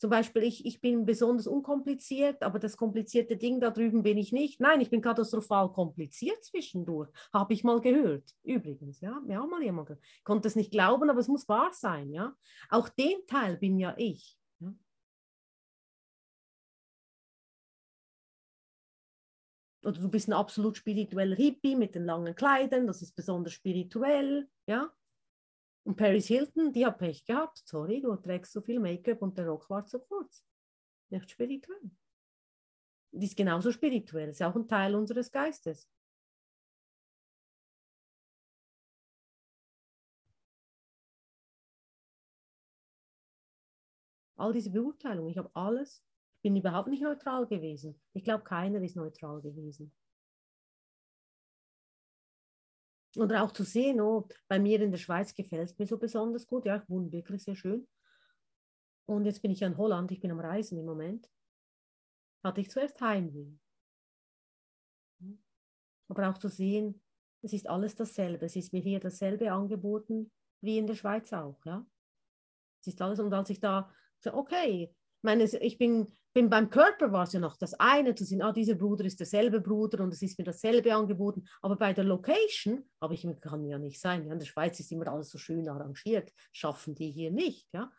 Zum Beispiel, ich, ich bin besonders unkompliziert, aber das komplizierte Ding da drüben bin ich nicht. Nein, ich bin katastrophal kompliziert zwischendurch. Habe ich mal gehört. Übrigens, ja, mir auch mal jemand gehört. Ich konnte es nicht glauben, aber es muss wahr sein. Ja? Auch den Teil bin ja ich. Ja? Oder du bist ein absolut spiritueller Hippie mit den langen Kleidern, das ist besonders spirituell. Ja? Und Paris Hilton, die hat Pech gehabt. Sorry, du trägst so viel Make-up und der Rock war zu kurz. Nicht spirituell. Die ist genauso spirituell, ist auch ein Teil unseres Geistes. All diese Beurteilungen, ich habe alles, ich bin überhaupt nicht neutral gewesen. Ich glaube, keiner ist neutral gewesen. Oder auch zu sehen, oh, bei mir in der Schweiz gefällt es mir so besonders gut. Ja, ich wohne wirklich sehr schön. Und jetzt bin ich in Holland, ich bin am Reisen im Moment. Hatte ich zuerst Heimweh. Aber auch zu sehen, es ist alles dasselbe. Es ist mir hier dasselbe angeboten wie in der Schweiz auch. Ja? Es ist alles, und als ich da so, okay, meine, ich bin, bin beim Körper war es ja noch das eine, zu sehen, ah, dieser Bruder ist derselbe Bruder und es ist mir dasselbe angeboten. Aber bei der Location habe ich mir, kann ja nicht sein. Ja, in der Schweiz ist immer alles so schön arrangiert, schaffen die hier nicht. Ja.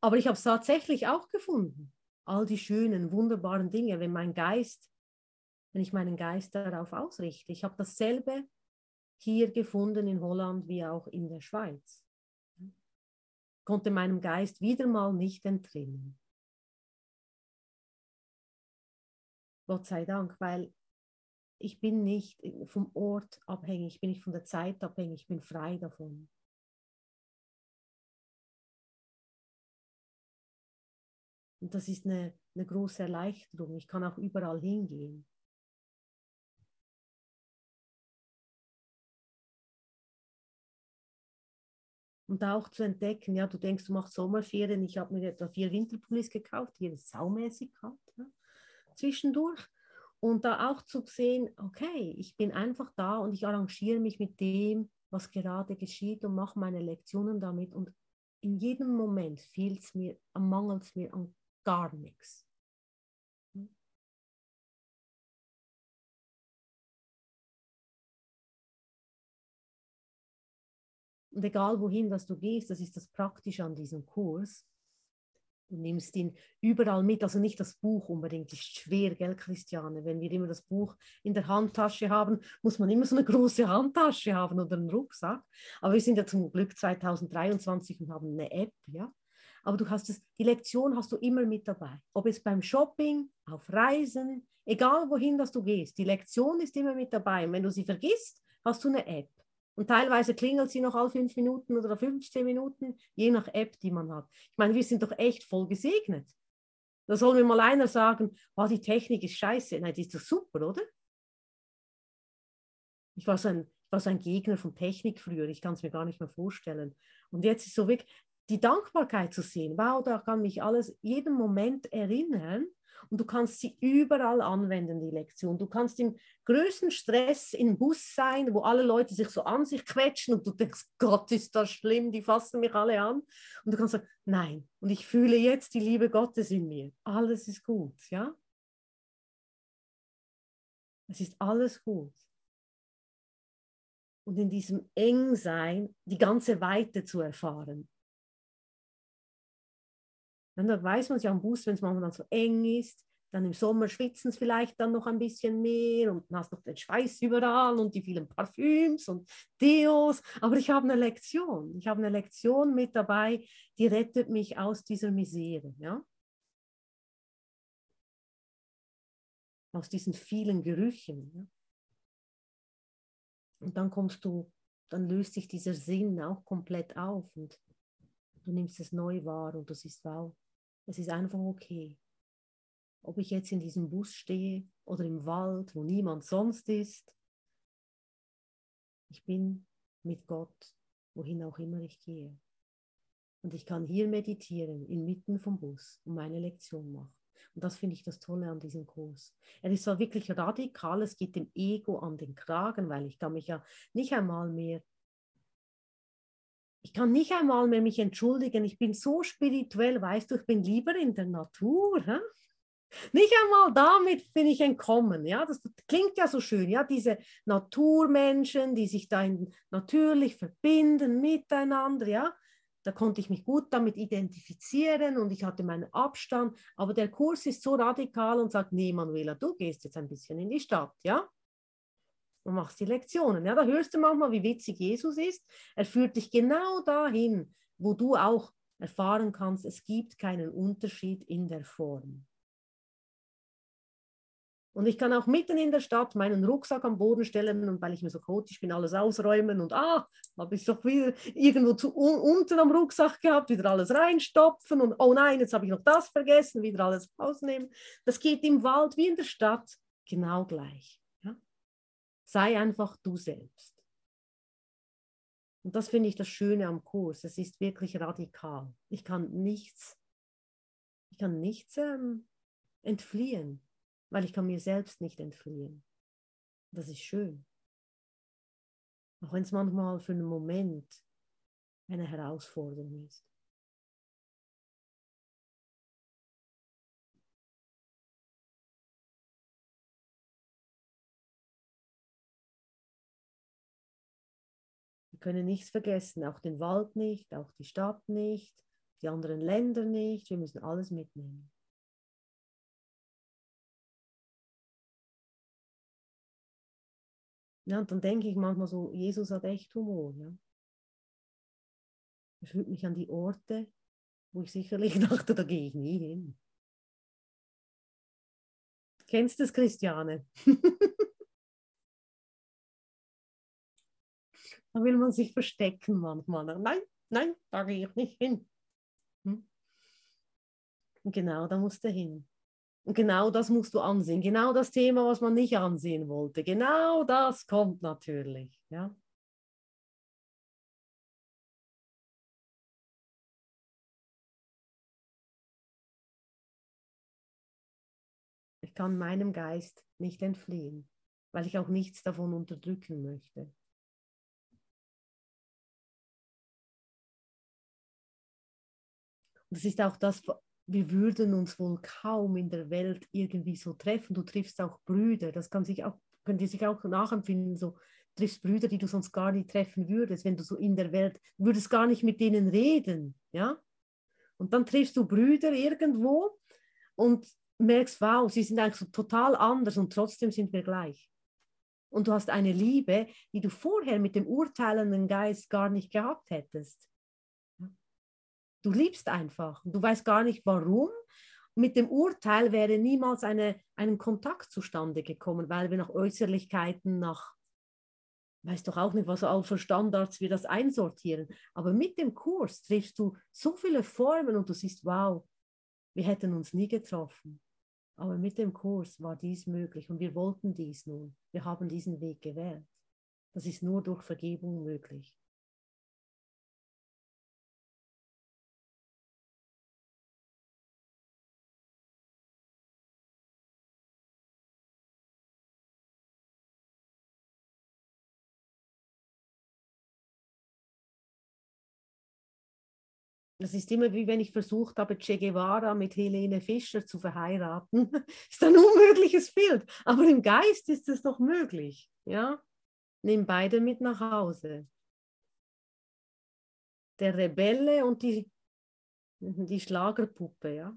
Aber ich habe es tatsächlich auch gefunden. All die schönen, wunderbaren Dinge, wenn mein Geist, wenn ich meinen Geist darauf ausrichte. Ich habe dasselbe hier gefunden in Holland wie auch in der Schweiz. Konnte meinem Geist wieder mal nicht entrinnen. Gott sei Dank, weil ich bin nicht vom Ort abhängig, ich bin nicht von der Zeit abhängig, ich bin frei davon. Und das ist eine, eine große Erleichterung. Ich kann auch überall hingehen. Und auch zu entdecken, ja, du denkst, du machst Sommerferien, ich habe mir etwa vier Winterpullis gekauft, hier ist saumäßig kalt. Zwischendurch. Und da auch zu sehen, okay, ich bin einfach da und ich arrangiere mich mit dem, was gerade geschieht und mache meine Lektionen damit. Und in jedem Moment fehlt es mir, mangelt es mir an gar nichts. Und egal wohin, dass du gehst, das ist das Praktische an diesem Kurs. Du nimmst ihn überall mit, also nicht das Buch unbedingt, ist schwer, gell, Christiane? Wenn wir immer das Buch in der Handtasche haben, muss man immer so eine große Handtasche haben oder einen Rucksack. Aber wir sind ja zum Glück 2023 und haben eine App, ja. Aber du hast es, die Lektion hast du immer mit dabei. Ob es beim Shopping, auf Reisen, egal wohin dass du gehst, die Lektion ist immer mit dabei. Und wenn du sie vergisst, hast du eine App. Und teilweise klingelt sie noch alle fünf Minuten oder 15 Minuten, je nach App, die man hat. Ich meine, wir sind doch echt voll gesegnet. Da soll mir mal einer sagen, oh, die Technik ist scheiße. Nein, die ist doch super, oder? Ich war so ein, war so ein Gegner von Technik früher, ich kann es mir gar nicht mehr vorstellen. Und jetzt ist so wirklich die Dankbarkeit zu sehen. Wow, da kann mich alles jeden Moment erinnern und du kannst sie überall anwenden, die Lektion. Du kannst im größten Stress im Bus sein, wo alle Leute sich so an sich quetschen und du denkst, <laughs> Gott, ist das schlimm, die fassen mich alle an. Und du kannst sagen, nein, und ich fühle jetzt die Liebe Gottes in mir. Alles ist gut, ja? Es ist alles gut. Und in diesem Engsein die ganze Weite zu erfahren. Dann weiß man es ja am Bus, wenn es manchmal so eng ist, dann im Sommer schwitzen es vielleicht dann noch ein bisschen mehr und dann hast noch den Schweiß überall und die vielen Parfüms und Deos. Aber ich habe eine Lektion. Ich habe eine Lektion mit dabei, die rettet mich aus dieser Misere. Ja? Aus diesen vielen Gerüchen. Ja? Und dann kommst du, dann löst sich dieser Sinn auch komplett auf und du nimmst es neu wahr und das ist wow. Es ist einfach okay. Ob ich jetzt in diesem Bus stehe oder im Wald, wo niemand sonst ist. Ich bin mit Gott, wohin auch immer ich gehe. Und ich kann hier meditieren, inmitten vom Bus und meine Lektion machen. Und das finde ich das Tolle an diesem Kurs. Er ist so wirklich radikal, es geht dem Ego an den Kragen, weil ich kann mich ja nicht einmal mehr, ich kann nicht einmal mehr mich entschuldigen. Ich bin so spirituell, weißt du, ich bin lieber in der Natur. Hä? Nicht einmal damit bin ich entkommen. Ja, das klingt ja so schön. Ja, diese Naturmenschen, die sich da natürlich verbinden miteinander. Ja, da konnte ich mich gut damit identifizieren und ich hatte meinen Abstand. Aber der Kurs ist so radikal und sagt, nee, Manuela, du gehst jetzt ein bisschen in die Stadt, ja? Und machst die Lektionen. Ja, da hörst du manchmal, wie witzig Jesus ist. Er führt dich genau dahin, wo du auch erfahren kannst, es gibt keinen Unterschied in der Form. Und ich kann auch mitten in der Stadt meinen Rucksack am Boden stellen und weil ich mir so chaotisch bin, alles ausräumen und ah, habe ich doch wieder irgendwo zu, un, unten am Rucksack gehabt, wieder alles reinstopfen und oh nein, jetzt habe ich noch das vergessen, wieder alles rausnehmen. Das geht im Wald wie in der Stadt genau gleich. Sei einfach du selbst. Und das finde ich das Schöne am Kurs. Es ist wirklich radikal. Ich kann nichts, ich kann nichts ähm, entfliehen weil ich kann mir selbst nicht entfliehen. Das ist schön. Auch wenn es manchmal für einen Moment eine Herausforderung ist. Können nichts vergessen, auch den Wald nicht, auch die Stadt nicht, die anderen Länder nicht. Wir müssen alles mitnehmen. Ja, und dann denke ich manchmal so, Jesus hat echt Humor. Ja? Er führt mich an die Orte, wo ich sicherlich <laughs> dachte, da gehe ich nie hin. Kennst du das, Christiane? <laughs> da will man sich verstecken manchmal. Nein, nein, da gehe ich nicht hin. Hm? Und genau, da musst du hin. Und genau das musst du ansehen. Genau das Thema, was man nicht ansehen wollte. Genau das kommt natürlich. Ja. Ich kann meinem Geist nicht entfliehen, weil ich auch nichts davon unterdrücken möchte. Das ist auch das, wir würden uns wohl kaum in der Welt irgendwie so treffen. Du triffst auch Brüder, das kann sich auch, können die sich auch nachempfinden, so triffst Brüder, die du sonst gar nicht treffen würdest, wenn du so in der Welt, würdest gar nicht mit denen reden, ja? Und dann triffst du Brüder irgendwo und merkst, wow, sie sind eigentlich so total anders und trotzdem sind wir gleich. Und du hast eine Liebe, die du vorher mit dem urteilenden Geist gar nicht gehabt hättest. Du liebst einfach. Du weißt gar nicht warum. Mit dem Urteil wäre niemals eine, ein Kontakt zustande gekommen, weil wir nach Äußerlichkeiten, nach, weiß doch auch nicht, was auch für Standards wir das einsortieren. Aber mit dem Kurs triffst du so viele Formen und du siehst, wow, wir hätten uns nie getroffen. Aber mit dem Kurs war dies möglich und wir wollten dies nun. Wir haben diesen Weg gewählt. Das ist nur durch Vergebung möglich. Das ist immer wie wenn ich versucht habe, Che Guevara mit Helene Fischer zu verheiraten. <laughs> ist ein unmögliches Bild. Aber im Geist ist es doch möglich. Ja? Nimm beide mit nach Hause. Der Rebelle und die, die Schlagerpuppe, ja.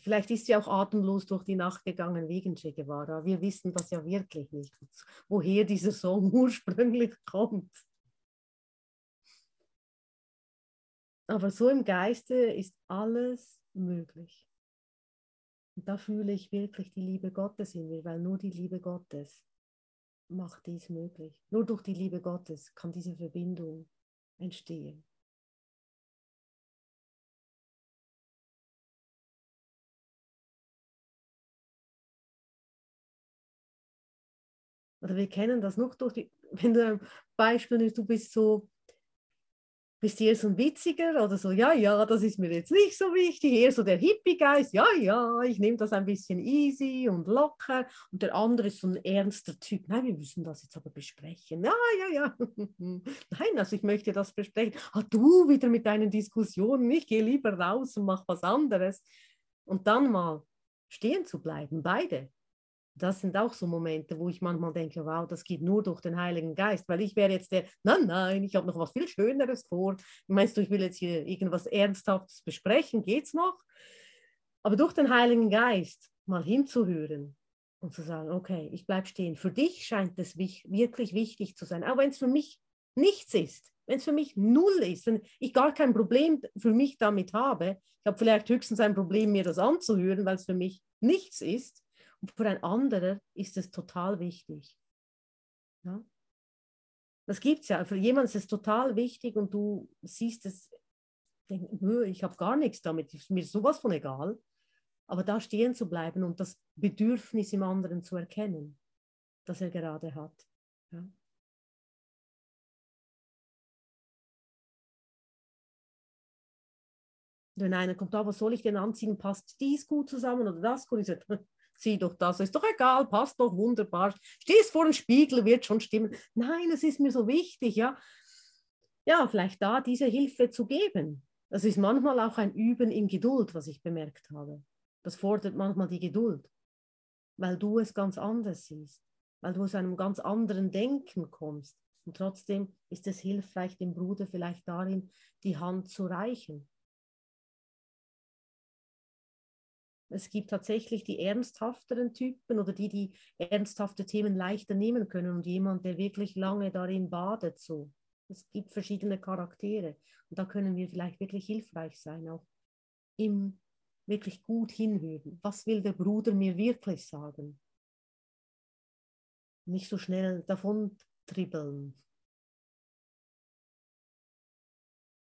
Vielleicht ist sie auch atemlos durch die Nacht gegangen wegen Che Guevara. Wir wissen das ja wirklich nicht, woher dieser Song <laughs> ursprünglich kommt. Aber so im Geiste ist alles möglich. Und da fühle ich wirklich die Liebe Gottes in mir, weil nur die Liebe Gottes macht dies möglich. Nur durch die Liebe Gottes kann diese Verbindung entstehen. Oder wir kennen das noch durch die, <laughs> wenn du ein Beispiel nimmst, du bist so, bist eher so ein Witziger oder so, ja, ja, das ist mir jetzt nicht so wichtig, eher so der Hippie-Geist, ja, ja, ich nehme das ein bisschen easy und locker und der andere ist so ein ernster Typ, nein, wir müssen das jetzt aber besprechen, ja, ja, ja, <laughs> nein, also ich möchte das besprechen, ah, du wieder mit deinen Diskussionen, ich gehe lieber raus und mache was anderes und dann mal stehen zu bleiben, beide, das sind auch so Momente, wo ich manchmal denke, wow, das geht nur durch den Heiligen Geist, weil ich wäre jetzt der, nein, nein, ich habe noch was viel Schöneres vor. Meinst du, ich will jetzt hier irgendwas Ernsthaftes besprechen? Geht's noch? Aber durch den Heiligen Geist mal hinzuhören und zu sagen, okay, ich bleibe stehen. Für dich scheint es wirklich wichtig zu sein, auch wenn es für mich nichts ist, wenn es für mich null ist, wenn ich gar kein Problem für mich damit habe. Ich habe vielleicht höchstens ein Problem, mir das anzuhören, weil es für mich nichts ist für ein anderer ist es total wichtig. Ja? Das gibt es ja. Für jemanden ist es total wichtig und du siehst es, denk, ich habe gar nichts damit, ist mir sowas von egal. Aber da stehen zu bleiben und das Bedürfnis im anderen zu erkennen, das er gerade hat. Ja? Wenn einer kommt, ah, was soll ich denn anziehen? Passt dies gut zusammen oder das gut? Ich sage, zieh doch das, ist doch egal, passt doch wunderbar. Stehst vor dem Spiegel, wird schon stimmen. Nein, es ist mir so wichtig, ja. Ja, vielleicht da diese Hilfe zu geben. Das ist manchmal auch ein Üben in Geduld, was ich bemerkt habe. Das fordert manchmal die Geduld, weil du es ganz anders siehst, weil du aus einem ganz anderen Denken kommst. Und trotzdem ist es hilfreich, dem Bruder vielleicht darin die Hand zu reichen Es gibt tatsächlich die ernsthafteren Typen oder die, die ernsthafte Themen leichter nehmen können und jemand, der wirklich lange darin badet. So. Es gibt verschiedene Charaktere und da können wir vielleicht wirklich hilfreich sein, auch im wirklich gut hinhören. Was will der Bruder mir wirklich sagen? Nicht so schnell davon tribbeln.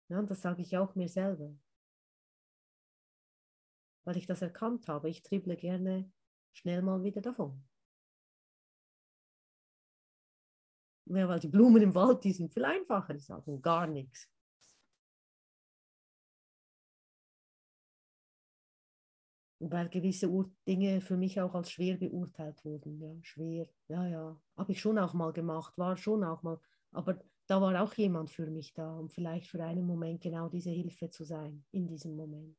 Ja, das sage ich auch mir selber weil ich das erkannt habe. Ich tribble gerne schnell mal wieder davon. Ja, weil die Blumen im Wald, die sind viel einfacher, die sagen gar nichts. weil gewisse Ur Dinge für mich auch als schwer beurteilt wurden. Ja, schwer, ja, ja, habe ich schon auch mal gemacht, war schon auch mal, aber da war auch jemand für mich da, um vielleicht für einen Moment genau diese Hilfe zu sein, in diesem Moment.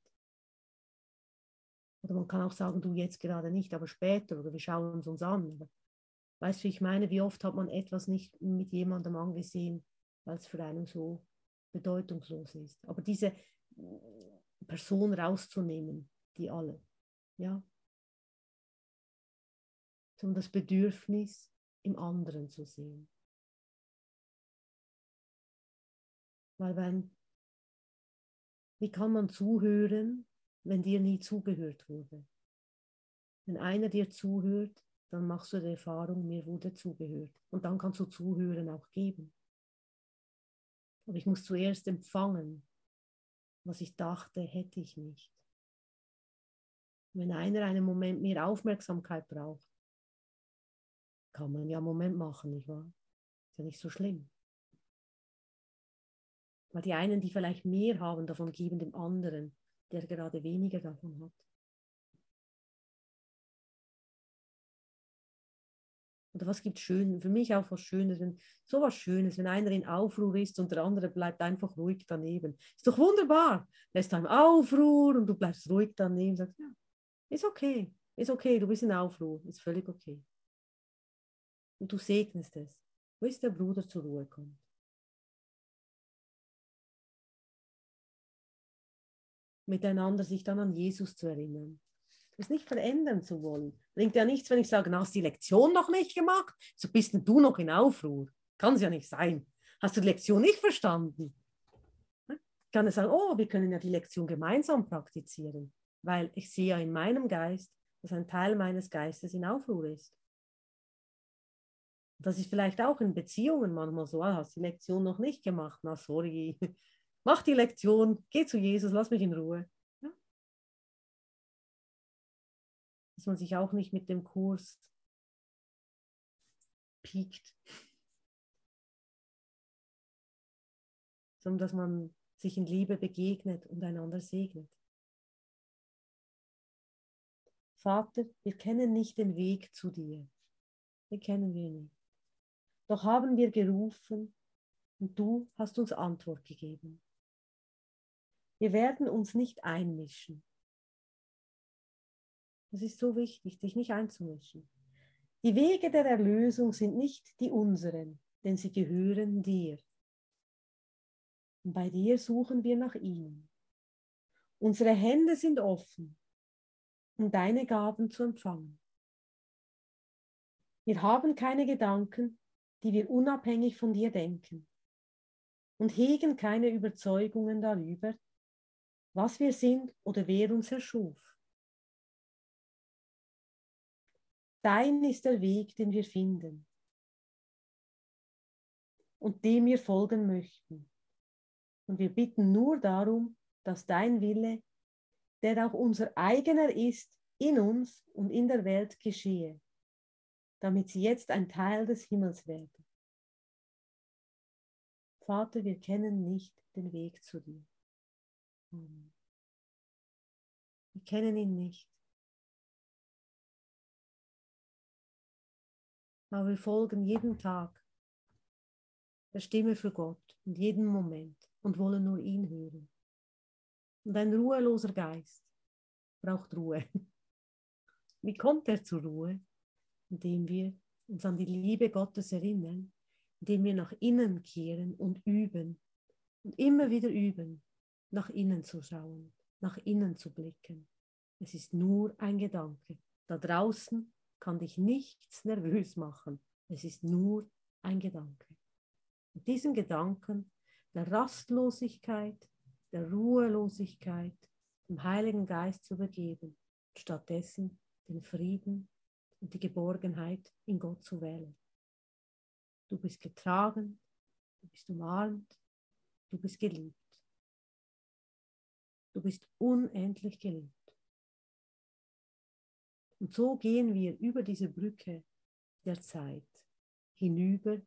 Oder man kann auch sagen, du jetzt gerade nicht, aber später oder wir schauen es uns an. Weißt du, wie ich meine, wie oft hat man etwas nicht mit jemandem angesehen, weil es für einen so bedeutungslos ist. Aber diese Person rauszunehmen, die alle, ja, um das Bedürfnis im anderen zu sehen. Weil wenn, wie kann man zuhören, wenn dir nie zugehört wurde. Wenn einer dir zuhört, dann machst du die Erfahrung, mir wurde zugehört. Und dann kannst du Zuhören auch geben. Aber ich muss zuerst empfangen, was ich dachte, hätte ich nicht. Wenn einer einen Moment mehr Aufmerksamkeit braucht, kann man ja einen Moment machen, nicht wahr? Ist ja nicht so schlimm. Weil die einen, die vielleicht mehr haben, davon geben dem anderen der gerade weniger davon hat. Oder was gibt schön, für mich auch was Schönes, wenn sowas Schönes, wenn einer in Aufruhr ist und der andere bleibt einfach ruhig daneben. Ist doch wunderbar. Er ist da im Aufruhr und du bleibst ruhig daneben und sagst, ja, ist okay, ist okay, du bist in Aufruhr, ist völlig okay. Und du segnest es, bis der Bruder zur Ruhe kommt. Miteinander sich dann an Jesus zu erinnern. Das nicht verändern zu wollen. Bringt ja nichts, wenn ich sage, hast die Lektion noch nicht gemacht? So bist du noch in Aufruhr. Kann es ja nicht sein. Hast du die Lektion nicht verstanden? Ich kann es sagen, oh, wir können ja die Lektion gemeinsam praktizieren, weil ich sehe ja in meinem Geist, dass ein Teil meines Geistes in Aufruhr ist. Das ist vielleicht auch in Beziehungen manchmal so, ah, hast die Lektion noch nicht gemacht, na sorry, mach die Lektion, geh zu Jesus, lass mich in Ruhe. Ja? Dass man sich auch nicht mit dem Kurs piekt, sondern dass man sich in Liebe begegnet und einander segnet. Vater, wir kennen nicht den Weg zu dir. Den kennen wir nicht. Doch haben wir gerufen und du hast uns Antwort gegeben. Wir werden uns nicht einmischen. Es ist so wichtig, dich nicht einzumischen. Die Wege der Erlösung sind nicht die unseren, denn sie gehören dir. Und bei dir suchen wir nach ihnen. Unsere Hände sind offen, um deine Gaben zu empfangen. Wir haben keine Gedanken, die wir unabhängig von dir denken und hegen keine Überzeugungen darüber, was wir sind oder wer uns erschuf. Dein ist der Weg, den wir finden und dem wir folgen möchten. Und wir bitten nur darum, dass dein Wille, der auch unser eigener ist, in uns und in der Welt geschehe, damit sie jetzt ein Teil des Himmels werden. Vater, wir kennen nicht den Weg zu dir. Amen. Wir kennen ihn nicht. Aber wir folgen jeden Tag der Stimme für Gott und jeden Moment und wollen nur ihn hören. Und ein ruheloser Geist braucht Ruhe. <laughs> Wie kommt er zur Ruhe? Indem wir uns an die Liebe Gottes erinnern, indem wir nach innen kehren und üben und immer wieder üben, nach innen zu schauen, nach innen zu blicken. Es ist nur ein Gedanke. Da draußen kann dich nichts nervös machen. Es ist nur ein Gedanke. Und diesen Gedanken der Rastlosigkeit, der Ruhelosigkeit, dem Heiligen Geist zu übergeben, stattdessen den Frieden und die Geborgenheit in Gott zu wählen. Du bist getragen, du bist umarmt, du bist geliebt. Du bist unendlich geliebt. Und so gehen wir über diese Brücke der Zeit hinüber,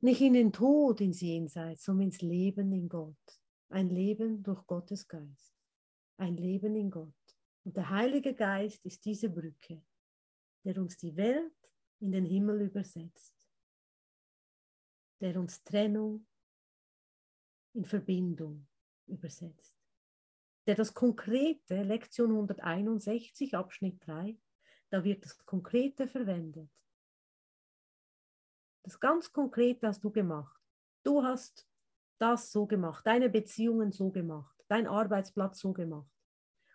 nicht in den Tod ins Jenseits, sondern ins Leben in Gott. Ein Leben durch Gottes Geist. Ein Leben in Gott. Und der Heilige Geist ist diese Brücke, der uns die Welt in den Himmel übersetzt, der uns Trennung in Verbindung übersetzt, der das Konkrete, Lektion 161, Abschnitt 3, da wird das Konkrete verwendet. Das ganz Konkrete hast du gemacht. Du hast das so gemacht, deine Beziehungen so gemacht, dein Arbeitsplatz so gemacht.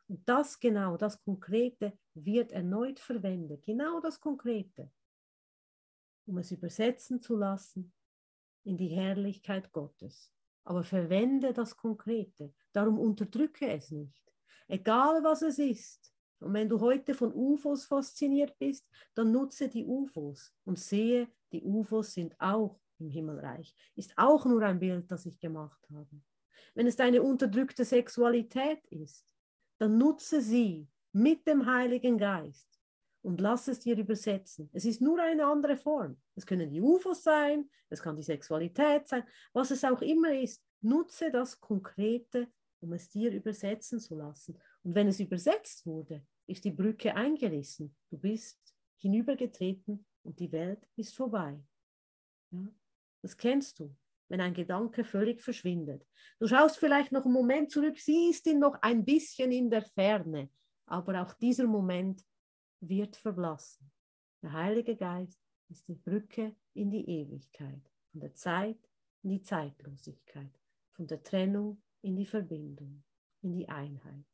Und das genau, das Konkrete wird erneut verwendet, genau das Konkrete, um es übersetzen zu lassen in die Herrlichkeit Gottes. Aber verwende das Konkrete, darum unterdrücke es nicht. Egal was es ist. Und wenn du heute von UFOs fasziniert bist, dann nutze die UFOs und sehe, die UFOs sind auch im Himmelreich. Ist auch nur ein Bild, das ich gemacht habe. Wenn es deine unterdrückte Sexualität ist, dann nutze sie mit dem Heiligen Geist und lass es dir übersetzen. Es ist nur eine andere Form. Es können die UFOs sein, es kann die Sexualität sein, was es auch immer ist. Nutze das Konkrete, um es dir übersetzen zu lassen. Und wenn es übersetzt wurde, ist die Brücke eingerissen. Du bist hinübergetreten und die Welt ist vorbei. Ja? Das kennst du wenn ein Gedanke völlig verschwindet. Du schaust vielleicht noch einen Moment zurück, siehst ihn noch ein bisschen in der Ferne, aber auch dieser Moment wird verblassen. Der Heilige Geist ist die Brücke in die Ewigkeit, von der Zeit in die Zeitlosigkeit, von der Trennung in die Verbindung, in die Einheit.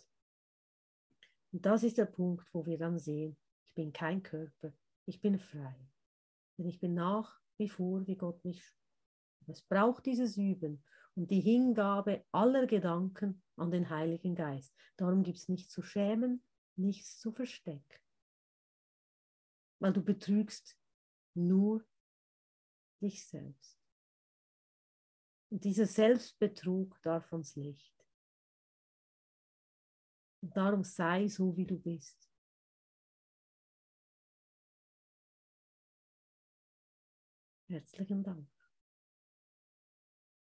Und das ist der Punkt, wo wir dann sehen, ich bin kein Körper, ich bin frei. Denn ich bin nach wie vor, wie Gott mich es braucht dieses Üben und die Hingabe aller Gedanken an den Heiligen Geist. Darum gibt es nichts zu schämen, nichts zu verstecken. Weil du betrügst nur dich selbst. Und dieser Selbstbetrug darf uns nicht. Und darum sei so, wie du bist. Herzlichen Dank.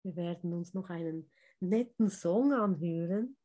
Wir werden uns noch einen netten Song anhören.